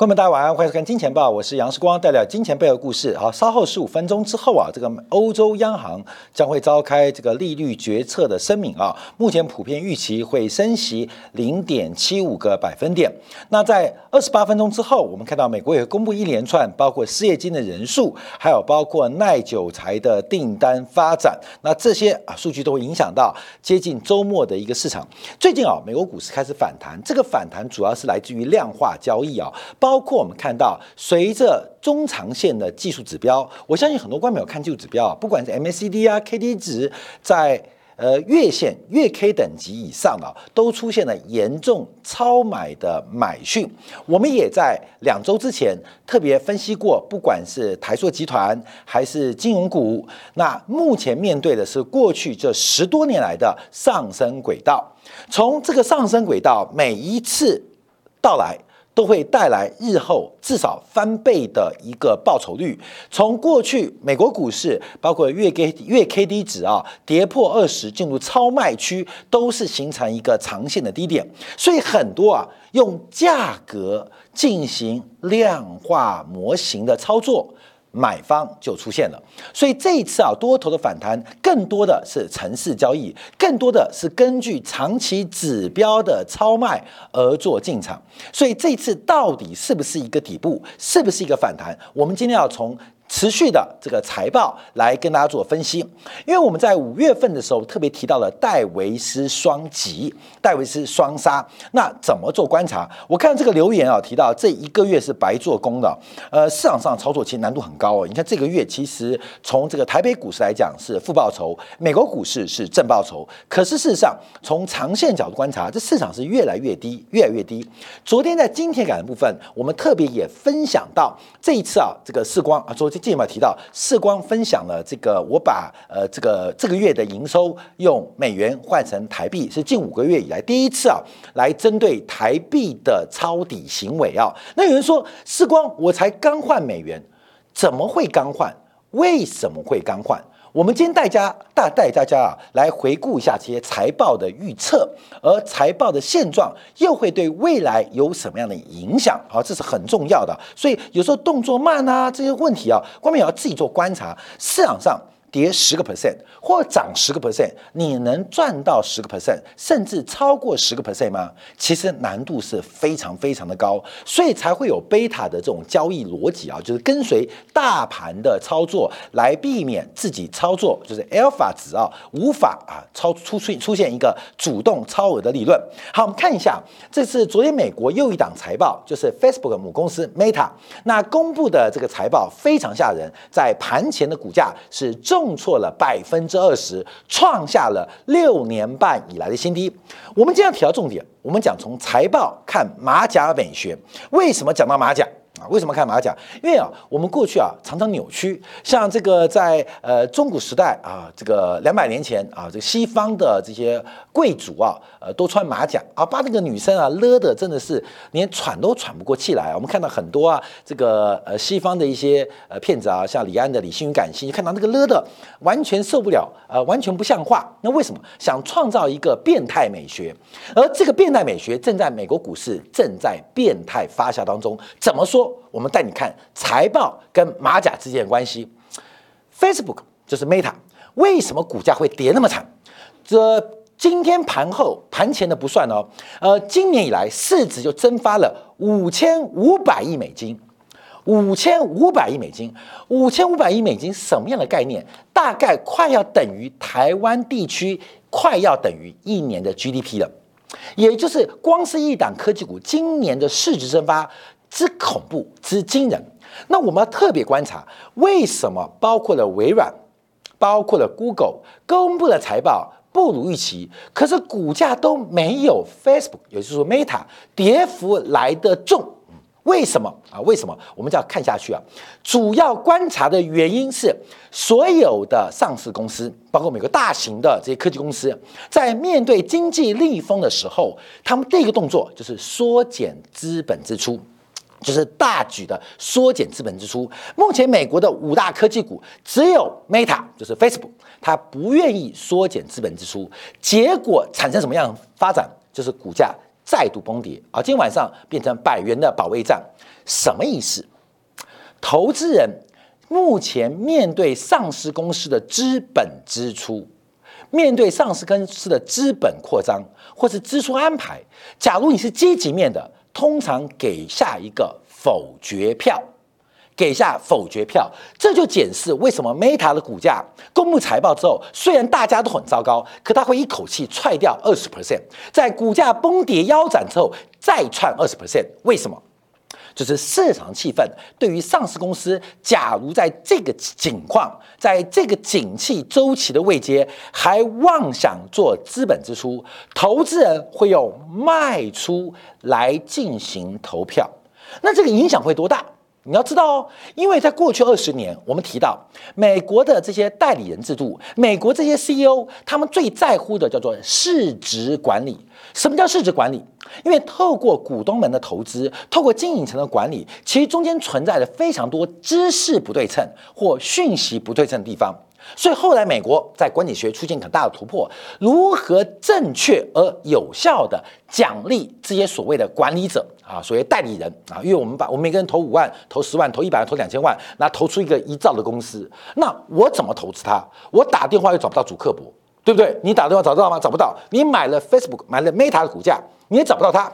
观众们，大家晚上好欢迎收看《金钱报》，我是杨世光，带来金钱背后故事。好，稍后十五分钟之后啊，这个欧洲央行将会召开这个利率决策的声明啊。目前普遍预期会升息零点七五个百分点。那在二十八分钟之后，我们看到美国也公布一连串包括失业金的人数，还有包括耐久材的订单发展。那这些啊数据都会影响到接近周末的一个市场。最近啊，美国股市开始反弹，这个反弹主要是来自于量化交易啊。包包括我们看到，随着中长线的技术指标，我相信很多观众有看技术指标啊，不管是 MACD 啊、k d 值，在呃月线、月 K 等级以上啊，都出现了严重超买的买讯。我们也在两周之前特别分析过，不管是台塑集团还是金融股，那目前面对的是过去这十多年来的上升轨道。从这个上升轨道每一次到来。都会带来日后至少翻倍的一个报酬率。从过去美国股市，包括月 K 月 K D 值啊，跌破二十进入超卖区，都是形成一个长线的低点。所以很多啊，用价格进行量化模型的操作。买方就出现了，所以这一次啊，多头的反弹更多的是城市交易，更多的是根据长期指标的超卖而做进场。所以这次到底是不是一个底部，是不是一个反弹？我们今天要从。持续的这个财报来跟大家做分析，因为我们在五月份的时候特别提到了戴维斯双击、戴维斯双杀。那怎么做观察？我看这个留言啊，提到这一个月是白做工的。呃，市场上操作其实难度很高哦。你看这个月其实从这个台北股市来讲是负报酬，美国股市是正报酬。可是事实上从长线角度观察，这市场是越来越低，越来越低。昨天在今天感的部分，我们特别也分享到这一次啊，这个视光啊，昨天。近有提到，世光分享了这个，我把呃这个这个月的营收用美元换成台币，是近五个月以来第一次啊，来针对台币的抄底行为啊。那有人说，世光我才刚换美元，怎么会刚换？为什么会刚换？我们今天带家大带大家啊来回顾一下这些财报的预测，而财报的现状又会对未来有什么样的影响？好，这是很重要的。所以有时候动作慢啊这些问题啊，光明也要自己做观察。市场上。跌十个 percent 或涨十个 percent，你能赚到十个 percent，甚至超过十个 percent 吗？其实难度是非常非常的高，所以才会有贝塔的这种交易逻辑啊，就是跟随大盘的操作来避免自己操作，就是 alpha 值啊无法啊超出出出现一个主动超额的利润。好，我们看一下，这是昨天美国又一档财报，就是 Facebook 母公司 Meta，那公布的这个财报非常吓人，在盘前的股价是重。重挫了百分之二十，创下了六年半以来的新低。我们今天提到重点，我们讲从财报看马甲美学。为什么讲到马甲？啊，为什么看马甲？因为啊，我们过去啊常常扭曲，像这个在呃中古时代啊，这个两百年前啊，这个西方的这些贵族啊，呃都穿马甲啊，把那个女生啊勒的真的是连喘都喘不过气来。我们看到很多啊，这个呃西方的一些呃骗子啊，像李安的《理性与感性》，看到那个勒的完全受不了，呃，完全不像话。那为什么？想创造一个变态美学，而这个变态美学正在美国股市正在变态发酵当中。怎么说？我们带你看财报跟马甲之间的关系。Facebook 就是 Meta，为什么股价会跌那么惨？这今天盘后盘前的不算哦，呃，今年以来市值就蒸发了五千五百亿美金，五千五百亿美金，五千五百亿美金什么样的概念？大概快要等于台湾地区快要等于一年的 GDP 了，也就是光是一档科技股今年的市值蒸发。之恐怖之惊人，那我们要特别观察，为什么包括了微软，包括了 Google 公布的财报不如预期，可是股价都没有 Facebook，也就是说 Meta 跌幅来得重，为什么啊？为什么？我们就要看下去啊。主要观察的原因是，所有的上市公司，包括美国大型的这些科技公司，在面对经济逆风的时候，他们第一个动作就是缩减资本支出。就是大举的缩减资本支出。目前美国的五大科技股只有 Meta，就是 Facebook，它不愿意缩减资本支出，结果产生什么样发展？就是股价再度崩跌啊！今天晚上变成百元的保卫战，什么意思？投资人目前面对上市公司的资本支出，面对上市公司的资本扩张或是支出安排，假如你是积极面的，通常给下一个否决票。给下否决票，这就检视为什么 Meta 的股价公布财报之后，虽然大家都很糟糕，可它会一口气踹掉二十 percent，在股价崩跌腰斩之后再窜二十 percent，为什么？就是市场气氛对于上市公司，假如在这个景况，在这个景气周期的位阶还妄想做资本支出，投资人会用卖出来进行投票，那这个影响会多大？你要知道哦，因为在过去二十年，我们提到美国的这些代理人制度，美国这些 CEO 他们最在乎的叫做市值管理。什么叫市值管理？因为透过股东们的投资，透过经营层的管理，其实中间存在着非常多知识不对称或讯息不对称的地方。所以后来美国在管理学出现很大的突破，如何正确而有效的奖励这些所谓的管理者啊，所谓代理人啊，因为我们把我们每个人投五万、投十万、投一百万、投两千万，那投出一个一兆的公司，那我怎么投资它？我打电话又找不到主客博，对不对？你打电话找得到吗？找不到。你买了 Facebook，买了 Meta 的股价，你也找不到它。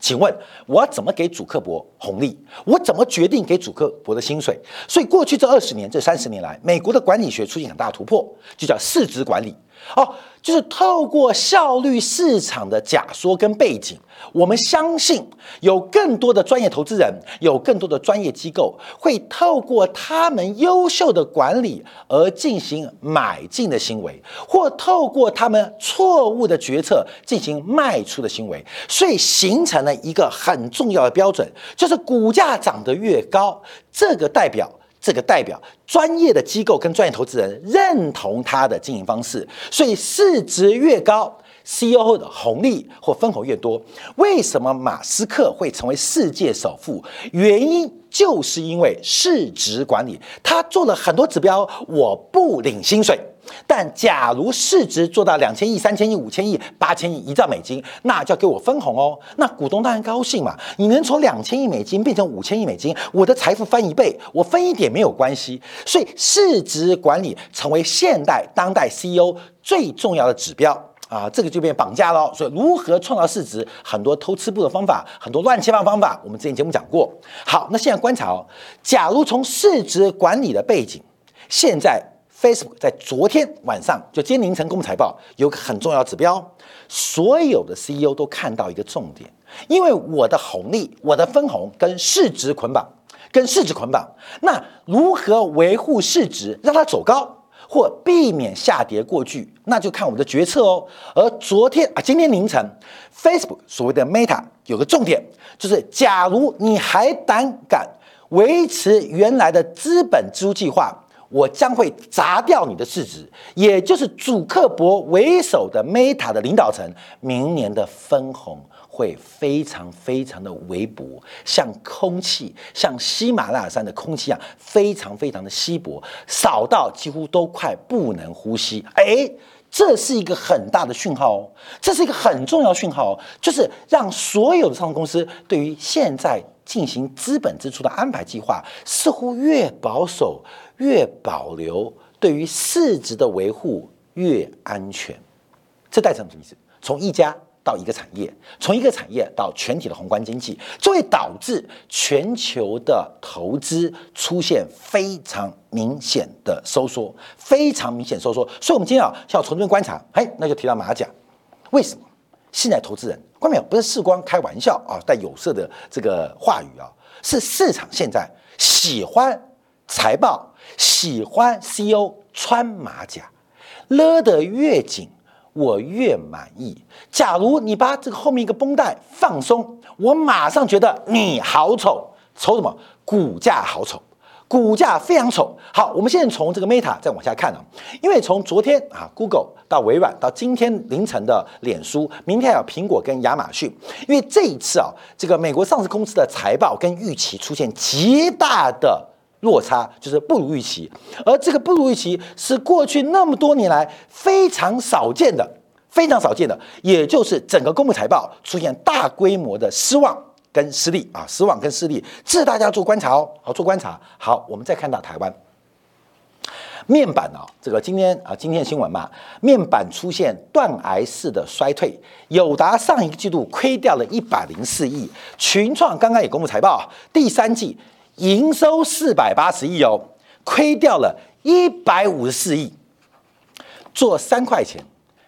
请问我要怎么给主客博红利？我怎么决定给主客博的薪水？所以过去这二十年、这三十年来，美国的管理学出现很大突破，就叫市值管理。哦，就是透过效率市场的假说跟背景，我们相信有更多的专业投资人，有更多的专业机构会透过他们优秀的管理而进行买进的行为，或透过他们错误的决策进行卖出的行为，所以形成了一个很重要的标准，就是股价涨得越高，这个代表。这个代表专业的机构跟专业投资人认同他的经营方式，所以市值越高，CEO 的红利或分红越多。为什么马斯克会成为世界首富？原因就是因为市值管理，他做了很多指标，我不领薪水。但假如市值做到两千亿、三千亿、五千亿、八千亿、一兆美金，那就要给我分红哦。那股东当然高兴嘛。你能从两千亿美金变成五千亿美金，我的财富翻一倍，我分一点没有关系。所以市值管理成为现代当代 CEO 最重要的指标啊，这个就变绑架了。所以如何创造市值，很多偷吃布的方法，很多乱七八糟方法，我们之前节目讲过。好，那现在观察哦，假如从市值管理的背景，现在。Facebook 在昨天晚上就今天凌晨公布财报，有个很重要指标，所有的 CEO 都看到一个重点，因为我的红利、我的分红跟市值捆绑，跟市值捆绑，那如何维护市值，让它走高或避免下跌过巨，那就看我们的决策哦。而昨天啊，今天凌晨，Facebook 所谓的 Meta 有个重点，就是假如你还胆敢维持原来的资本支出计划。我将会砸掉你的市值，也就是主克伯为首的 Meta 的领导层，明年的分红会非常非常的微薄，像空气，像喜马拉雅山的空气一样，非常非常的稀薄，少到几乎都快不能呼吸。哎，这是一个很大的讯号哦，这是一个很重要讯号哦，就是让所有的上市公司对于现在进行资本支出的安排计划，似乎越保守。越保留对于市值的维护越安全，这代表什么意思？从一家到一个产业，从一个产业到全体的宏观经济，就会导致全球的投资出现非常明显的收缩，非常明显收缩。所以，我们今天啊，要从这边观察，哎，那就提到马甲，为什么现在投资人？关没有？不是视光开玩笑啊，带有色的这个话语啊，是市场现在喜欢财报。喜欢 CEO 穿马甲，勒得越紧，我越满意。假如你把这个后面一个绷带放松，我马上觉得你好丑，丑什么？股价好丑，股价非常丑。好，我们现在从这个 Meta 再往下看啊，因为从昨天啊 Google 到微软到今天凌晨的脸书，明天还有苹果跟亚马逊，因为这一次啊，这个美国上市公司的财报跟预期出现极大的。落差就是不如预期，而这个不如预期是过去那么多年来非常少见的，非常少见的，也就是整个公布财报出现大规模的失望跟失利。啊，失望跟失利，这大家做观察哦，好做观察。好，我们再看到台湾。面板啊，这个今天啊，今天的新闻嘛，面板出现断崖式的衰退，友达上一个季度亏掉了一百零四亿，群创刚刚也公布财报，第三季营收四百八十亿哦，亏掉了一百五十四亿，做三块钱。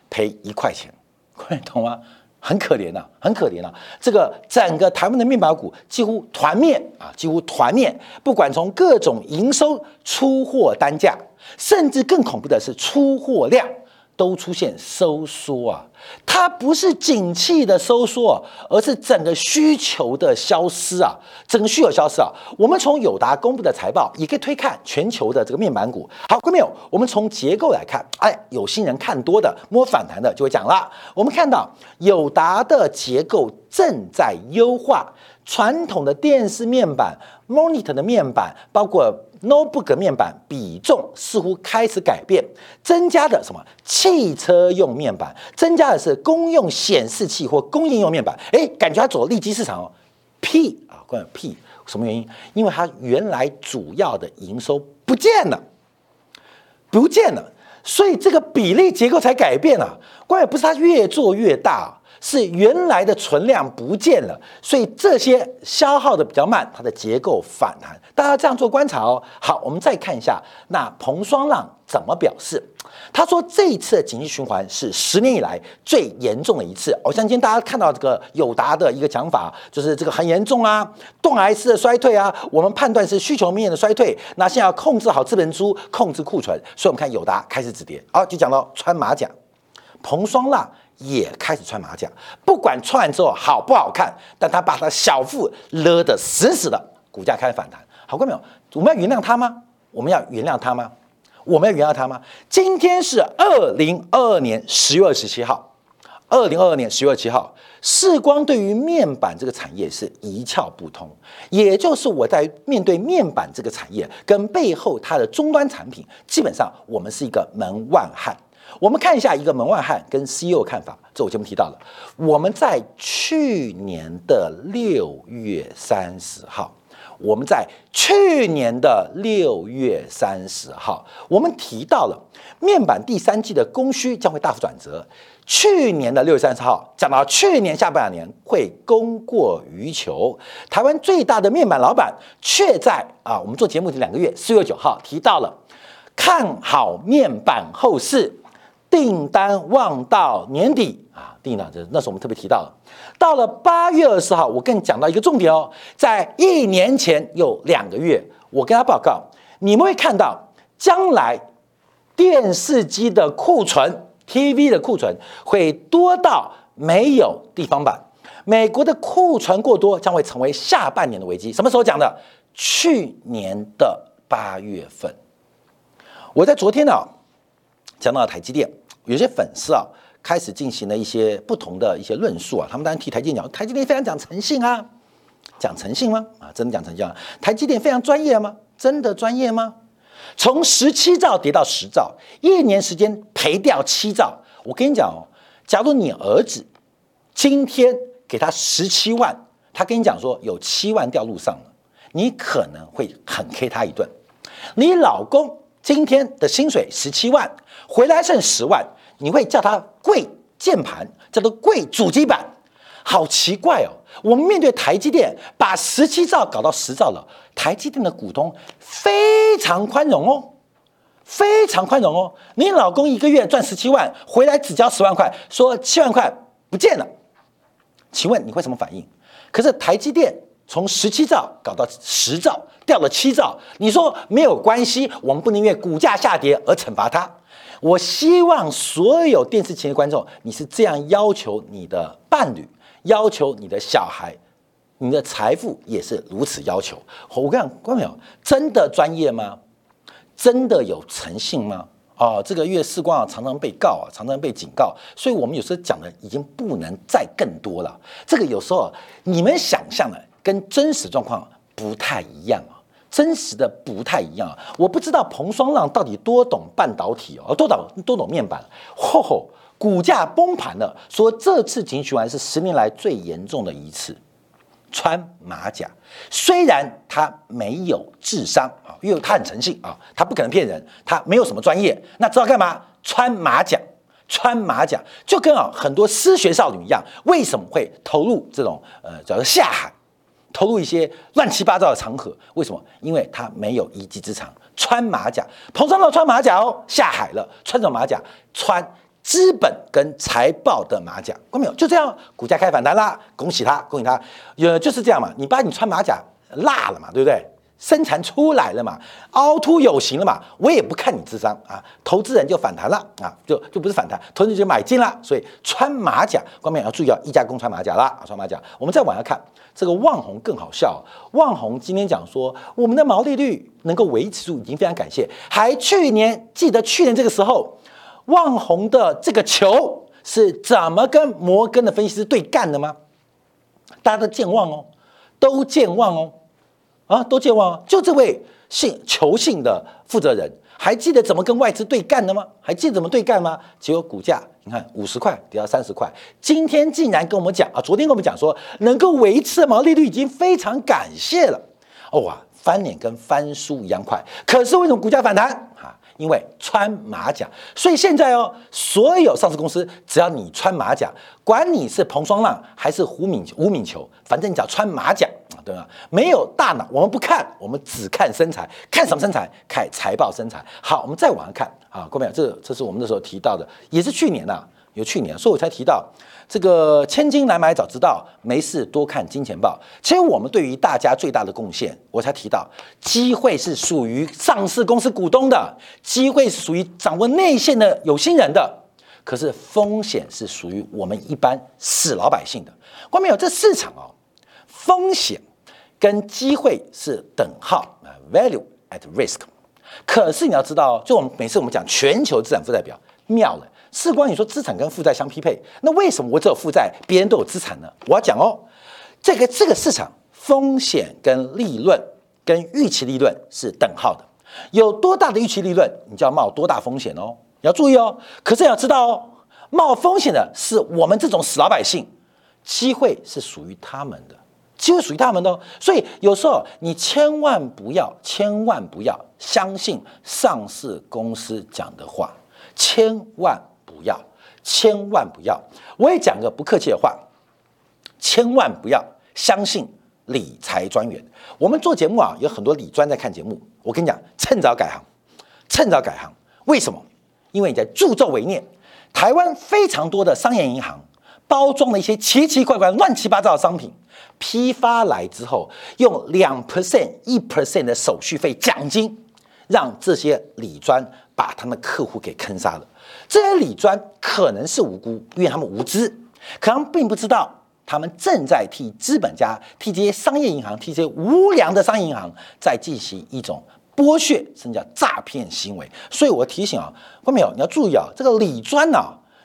赔一块钱，各位懂吗？很可怜呐，很可怜呐。这个整个台湾的面板股几乎团灭啊，几乎团灭。不管从各种营收、出货单价，甚至更恐怖的是出货量。都出现收缩啊，它不是景气的收缩，而是整个需求的消失啊，整个需求消失啊。我们从友达公布的财报也可以推看全球的这个面板股。好，各位朋友，我们从结构来看，哎，有新人看多的摸反弹的就会讲了。我们看到友达的结构正在优化，传统的电视面板、monitor 的面板，包括。notebook 面板比重似乎开始改变，增加的什么？汽车用面板，增加的是公用显示器或公应用面板。哎，感觉它走利基市场哦。P 啊，关于 P 什么原因？因为它原来主要的营收不见了，不见了，所以这个比例结构才改变了。关键不是它越做越大。是原来的存量不见了，所以这些消耗的比较慢，它的结构反弹。大家这样做观察哦。好，我们再看一下那彭双浪怎么表示。他说这一次的经济循环是十年以来最严重的一次。我相信大家看到这个友达的一个讲法，就是这个很严重啊，断崖式的衰退啊。我们判断是需求面的衰退。那现在要控制好资本租，控制库存，所以我们看友达开始止跌。好，就讲到穿马甲，彭双浪。也开始穿马甲，不管穿完之后好不好看，但他把他小腹勒得死死的，股价开始反弹。好过没有？我们要原谅他吗？我们要原谅他吗？我们要原谅他吗？今天是二零二二年十月二十七号，二零二二年十月二十七号，世光对于面板这个产业是一窍不通，也就是我在面对面板这个产业跟背后它的终端产品，基本上我们是一个门外汉。我们看一下一个门外汉跟 CEO 看法，这我节目提到了。我们在去年的六月三十号，我们在去年的六月三十号，我们提到了面板第三季的供需将会大幅转折。去年的六月三十号讲到去年下半年会供过于求，台湾最大的面板老板却在啊，我们做节目的两个月，四月九号提到了看好面板后市。订单望到年底啊，订单这那是我们特别提到的。到了八月二十号，我跟你讲到一个重点哦，在一年前有两个月，我跟他报告，你们会看到将来电视机的库存、TV 的库存会多到没有地方版。美国的库存过多将会成为下半年的危机。什么时候讲的？去年的八月份。我在昨天呢讲到了台积电。有些粉丝啊，开始进行了一些不同的一些论述啊，他们当然替台积电讲，台积电非常讲诚信啊，讲诚信吗？啊，真的讲诚信啊？台积电非常专业吗？真的专业吗？从十七兆跌到十兆，一年时间赔掉七兆。我跟你讲哦，假如你儿子今天给他十七万，他跟你讲说有七万掉路上了，你可能会狠 K 他一顿。你老公今天的薪水十七万。回来剩十万，你会叫他跪键盘，叫做跪主机板，好奇怪哦。我们面对台积电，把十七兆搞到十兆了，台积电的股东非常宽容哦，非常宽容哦。你老公一个月赚十七万，回来只交十万块，说七万块不见了，请问你会什么反应？可是台积电从十七兆搞到十兆，掉了七兆，你说没有关系，我们不能因为股价下跌而惩罚他。我希望所有电视前的观众，你是这样要求你的伴侣，要求你的小孩，你的财富也是如此要求。我跟你讲，观众朋友，真的专业吗？真的有诚信吗？哦，这个月视光啊，常常被告啊，常常被警告，所以我们有时候讲的已经不能再更多了。这个有时候你们想象的跟真实状况不太一样啊。真实的不太一样啊！我不知道彭双浪到底多懂半导体哦，多懂多懂面板。吼吼，股价崩盘了，说这次景循环是十年来最严重的一次。穿马甲，虽然他没有智商啊，因为他很诚信啊，他不可能骗人，他没有什么专业，那知道干嘛？穿马甲，穿马甲就跟啊很多失学少女一样，为什么会投入这种呃叫做下海，投入一些乱七八糟的场合？为什么？因为他没有一技之长。穿马甲，彭昌乐穿马甲哦，下海了，穿着马甲，穿资本跟财报的马甲，看没有？就这样，股价开反弹啦，恭喜他，恭喜他，呃，就是这样嘛，你把你穿马甲落了嘛，对不对？生产出来了嘛，凹凸有形了嘛，我也不看你智商啊，投资人就反弹了啊，就就不是反弹，投资人就买进了，所以穿马甲，观众要注意啊，一家公穿马甲啦，穿马甲，我们再往下看。这个旺宏更好笑，旺宏今天讲说，我们的毛利率能够维持住，已经非常感谢。还去年记得去年这个时候，旺宏的这个球是怎么跟摩根的分析师对干的吗？大家都健忘哦，都健忘哦，啊，都健忘哦。就这位姓球姓的负责人，还记得怎么跟外资对干的吗？还记得怎么对干吗？结果股价。你看五十块跌到三十块，今天竟然跟我们讲啊，昨天跟我们讲说能够维持毛利率已经非常感谢了，哦哇，翻脸跟翻书一样快。可是为什么股价反弹啊？因为穿马甲，所以现在哦，所有上市公司只要你穿马甲，管你是彭双浪还是胡敏吴敏球，反正你只要穿马甲啊，对吧？没有大脑，我们不看，我们只看身材，看什么身材？看财报身材。好，我们再往上看。啊，各位，这这是我们那时候提到的，也是去年呐，有去年，所以我才提到这个千金难买早知道，没事多看金钱报。其实我们对于大家最大的贡献，我才提到，机会是属于上市公司股东的，机会是属于掌握内线的有心人的，可是风险是属于我们一般死老百姓的。关没有？这市场哦，风险跟机会是等号啊，value at risk。可是你要知道，就我们每次我们讲全球资产负债表，妙了。事关你说资产跟负债相匹配，那为什么我只有负债，别人都有资产呢？我要讲哦，这个这个市场风险跟利润跟预期利润是等号的，有多大的预期利润，你就要冒多大风险哦。你要注意哦。可是要知道哦，冒风险的是我们这种死老百姓，机会是属于他们的。机会属于他们的，所以有时候你千万不要、千万不要相信上市公司讲的话，千万不要、千万不要。我也讲个不客气的话，千万不要相信理财专员。我们做节目啊，有很多理专在看节目。我跟你讲，趁早改行，趁早改行。为什么？因为你在助纣为虐。台湾非常多的商业银行包装了一些奇奇怪怪、乱七八糟的商品。批发来之后，用两 percent、一 percent 的手续费奖金，让这些理专把他们客户给坑杀了。这些理专可能是无辜，因为他们无知，可能并不知道他们正在替资本家、替这些商业银行、替这些无良的商业银行在进行一种剥削，甚至叫诈骗行为。所以我提醒啊，观众朋友，你要注意啊，这个理专呢，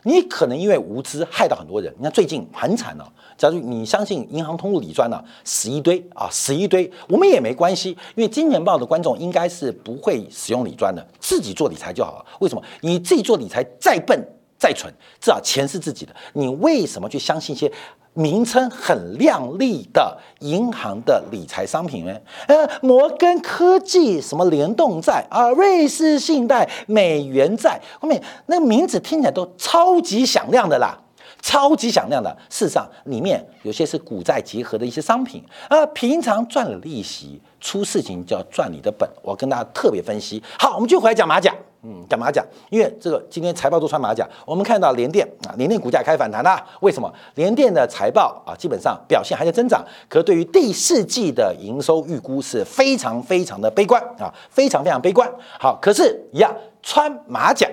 你可能因为无知害到很多人。你看最近很惨了。假如你相信银行通路理专呢，死一堆啊，死一堆，我们也没关系，因为金钱豹的观众应该是不会使用理专的，自己做理财就好了。为什么？你自己做理财再笨再蠢，至少钱是自己的，你为什么去相信一些名称很亮丽的银行的理财商品呢？呃，摩根科技什么联动债啊，瑞士信贷美元债，后面那名字听起来都超级响亮的啦。超级响亮的，事实上里面有些是股债结合的一些商品啊，平常赚了利息，出事情就要赚你的本。我跟大家特别分析。好，我们就回来讲马甲，嗯，讲马甲，因为这个今天财报都穿马甲。我们看到联电啊，联电股价开始反弹啦。为什么？联电的财报啊，基本上表现还在增长，可对于第四季的营收预估是非常非常的悲观啊，非常非常悲观。好，可是一样穿马甲。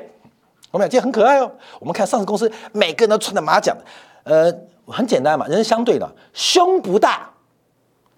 我们俩今天很可爱哦。我们看上市公司，每个人都穿的马甲，呃，很简单嘛，人是相对的，胸不大，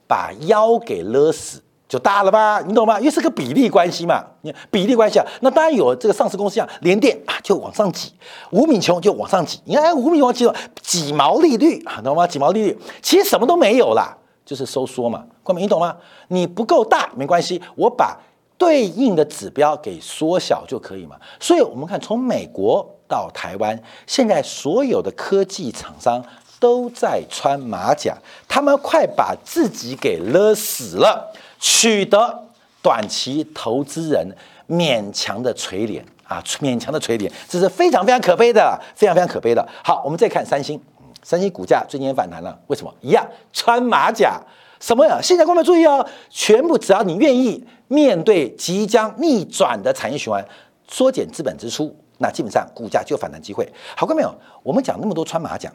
把腰给勒死就大了吧？你懂吗？因为是个比例关系嘛，你比例关系啊。那当然有这个上市公司像联电啊，就往上挤；吴敏琼就往上挤。你看吴敏琼挤了几毛利率，懂吗？几毛利率，其实什么都没有啦，就是收缩嘛。冠冕，你懂吗？你不够大没关系，我把对应的指标给缩小就可以嘛。所以，我们看从美国到台湾，现在所有的科技厂商都在穿马甲，他们快把自己给勒死了，取得短期投资人勉强的垂怜啊，勉强的垂怜，这是非常非常可悲的，非常非常可悲的。好，我们再看三星，三星股价最近也反弹了，为什么？一样穿马甲。什么呀？现在观众注意哦，全部只要你愿意面对即将逆转的产业循环，缩减资本支出，那基本上股价就有反弹机会。好看没有？我们讲那么多穿马甲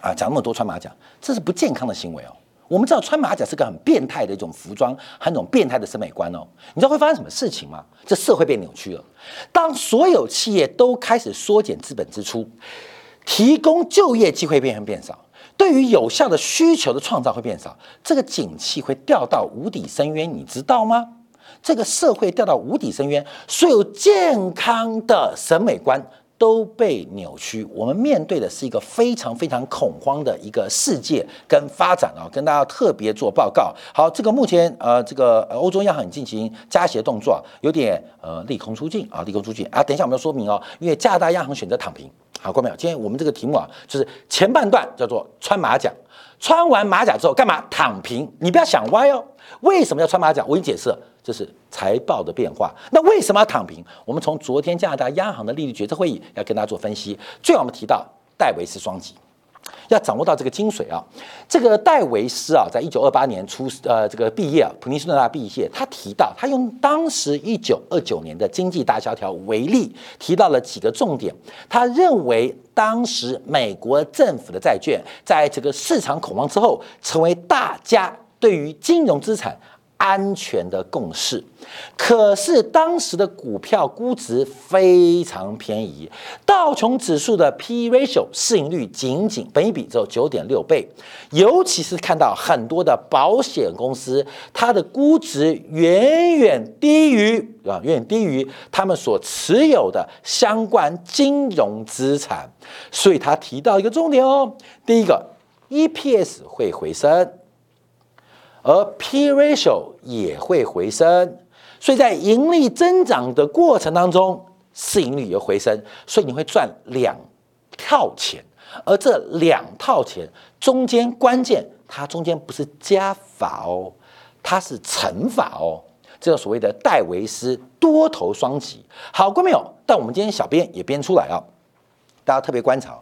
啊，讲那么多穿马甲，这是不健康的行为哦。我们知道穿马甲是个很变态的一种服装，很种变态的审美观哦。你知道会发生什么事情吗？这社会被扭曲了。当所有企业都开始缩减资本支出，提供就业机会变变少。对于有效的需求的创造会变少，这个景气会掉到无底深渊，你知道吗？这个社会掉到无底深渊，所有健康的审美观都被扭曲。我们面对的是一个非常非常恐慌的一个世界跟发展啊，跟大家特别做报告。好，这个目前呃，这个欧洲央行进行加息的动作，有点呃利空出尽啊，利空出尽啊。等一下我们要说明哦，因为加拿大央行选择躺平。好，过没有？今天我们这个题目啊，就是前半段叫做穿马甲，穿完马甲之后干嘛？躺平。你不要想歪哦。为什么要穿马甲？我给你解释，这是财报的变化。那为什么要躺平？我们从昨天加拿大央行的利率决策会议要跟大家做分析。最后我们提到戴维斯双击。要掌握到这个精髓啊！这个戴维斯啊，在一九二八年出呃这个毕业啊，普林斯顿大毕业。他提到，他用当时一九二九年的经济大萧条为例，提到了几个重点。他认为，当时美国政府的债券在这个市场恐慌之后，成为大家对于金融资产。安全的共识，可是当时的股票估值非常便宜，道琼指数的 P/E ratio 市盈率仅仅本一比只有九点六倍，尤其是看到很多的保险公司，它的估值远远低于啊，远远低于他们所持有的相关金融资产，所以他提到一个重点哦，第一个 EPS 会回升。而 P ratio 也会回升，所以在盈利增长的过程当中，市盈率也回升，所以你会赚两套钱。而这两套钱中间关键，它中间不是加法哦，它是乘法哦，这个所谓的戴维斯多头双击。好过没有？但我们今天小编也编出来啊，大家特别观察，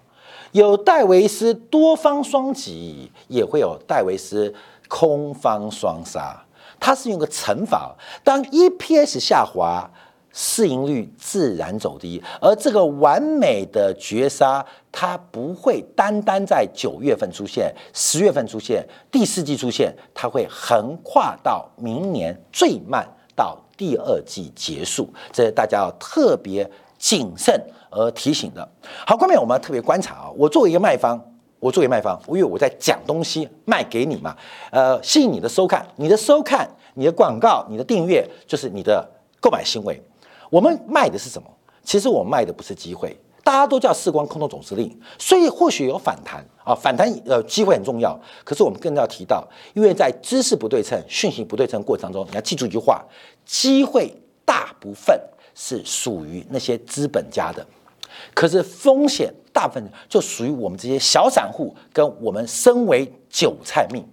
有戴维斯多方双击，也会有戴维斯。空方双杀，它是用个乘法，当 EPS 下滑，市盈率自然走低，而这个完美的绝杀，它不会单单在九月份出现，十月份出现，第四季出现，它会横跨到明年，最慢到第二季结束，这是大家要特别谨慎而提醒的。好，后面我们要特别观察啊，我作为一个卖方。我作为卖方，因为我在讲东西卖给你嘛，呃，吸引你的收看，你的收看、你的广告、你的订阅，就是你的购买行为。我们卖的是什么？其实我卖的不是机会。大家都叫四光空头总司令，所以或许有反弹啊，反弹呃机会很重要。可是我们更要提到，因为在知识不对称、讯息不对称过程当中，你要记住一句话：机会大部分是属于那些资本家的。可是风险大部分就属于我们这些小散户，跟我们身为韭菜命，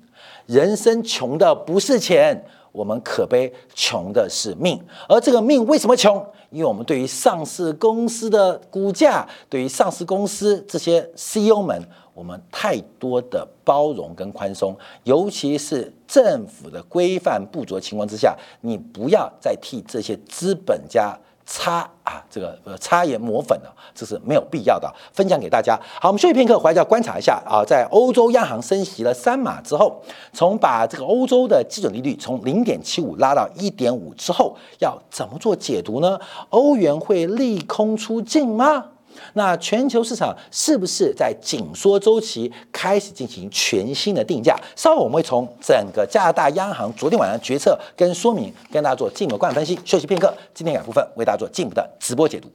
人生穷的不是钱，我们可悲穷的是命。而这个命为什么穷？因为我们对于上市公司的股价，对于上市公司这些 CEO 们，我们太多的包容跟宽松，尤其是政府的规范不足的情况之下，你不要再替这些资本家。擦啊，这个擦盐抹粉啊，这是没有必要的。分享给大家。好，我们休息片刻，回来要观察一下啊，在欧洲央行升息了三码之后，从把这个欧洲的基准利率从零点七五拉到一点五之后，要怎么做解读呢？欧元会利空出尽吗？那全球市场是不是在紧缩周期开始进行全新的定价？稍后我们会从整个加拿大央行昨天晚上决策跟说明，跟大家做进一步观分析。休息片刻，今天两部分为大家做进一步的直播解读。